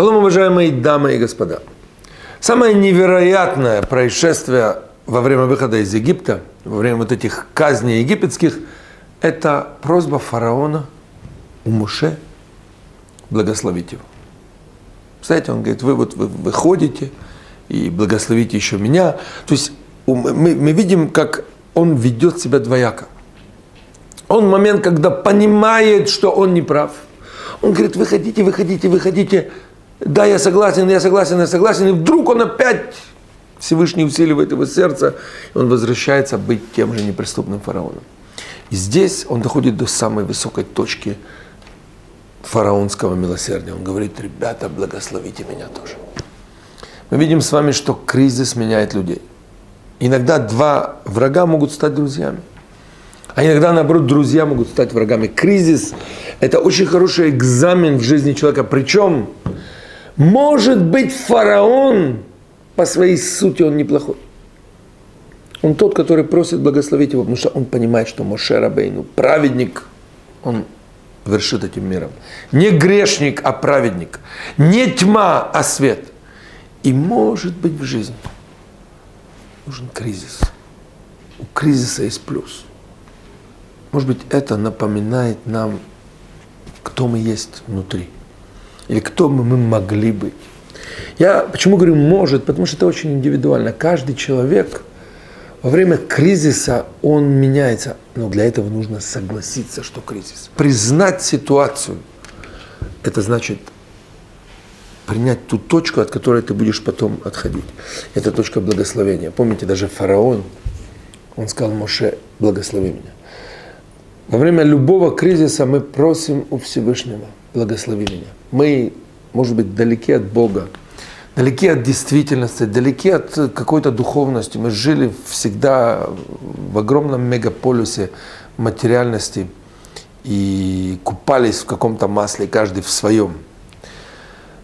Шалом, уважаемые дамы и господа. Самое невероятное происшествие во время выхода из Египта, во время вот этих казней египетских, это просьба фараона у Муше благословить его. Знаете, он говорит, вы вот вы выходите и благословите еще меня. То есть мы, мы видим, как он ведет себя двояко. Он момент, когда понимает, что он не прав. Он говорит, выходите, выходите, выходите. Да, я согласен, я согласен, я согласен. И вдруг он опять, Всевышний усиливает его сердце, и он возвращается быть тем же неприступным фараоном. И здесь он доходит до самой высокой точки фараонского милосердия. Он говорит, ребята, благословите меня тоже. Мы видим с вами, что кризис меняет людей. Иногда два врага могут стать друзьями. А иногда, наоборот, друзья могут стать врагами. Кризис – это очень хороший экзамен в жизни человека. Причем, может быть, фараон по своей сути он неплохой. Он тот, который просит благословить его, потому что он понимает, что Моше Рабейну, праведник, он вершит этим миром. Не грешник, а праведник. Не тьма, а свет. И может быть в жизни нужен кризис. У кризиса есть плюс – может быть, это напоминает нам, кто мы есть внутри. Или кто мы, мы могли быть. Я почему говорю может, потому что это очень индивидуально. Каждый человек во время кризиса он меняется. Но для этого нужно согласиться, что кризис. Признать ситуацию. Это значит принять ту точку, от которой ты будешь потом отходить. Это точка благословения. Помните, даже фараон, он сказал Моше, благослови меня. Во время любого кризиса мы просим у Всевышнего, благослови меня. Мы, может быть, далеки от Бога, далеки от действительности, далеки от какой-то духовности. Мы жили всегда в огромном мегаполюсе материальности и купались в каком-то масле, каждый в своем.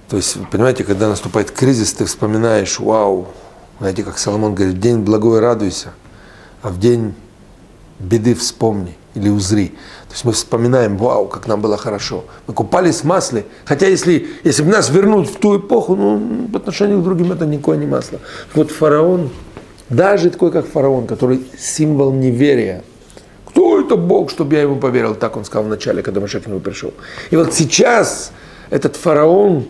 То есть, понимаете, когда наступает кризис, ты вспоминаешь, вау, знаете, как Соломон говорит, в день благой радуйся, а в день беды вспомни – или узри. То есть мы вспоминаем, вау, как нам было хорошо. Мы купались в масле. Хотя если, если бы нас вернуть в ту эпоху, ну, по отношению к другим это никакое не масло. Вот фараон, даже такой, как фараон, который символ неверия, кто это Бог, чтобы я ему поверил? Так он сказал в начале, когда Машек к нему пришел. И вот сейчас этот фараон,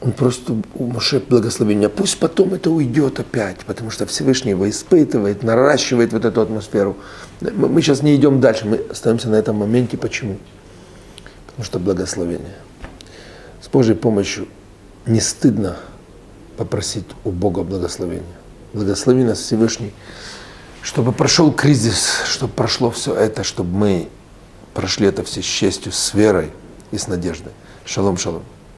он просто Моше благословения. Пусть потом это уйдет опять, потому что Всевышний его испытывает, наращивает вот эту атмосферу. Мы сейчас не идем дальше, мы остаемся на этом моменте. Почему? Потому что благословение. С Божьей помощью не стыдно попросить у Бога благословения. Благослови нас Всевышний, чтобы прошел кризис, чтобы прошло все это, чтобы мы прошли это все с честью, с верой и с надеждой. Шалом, шалом.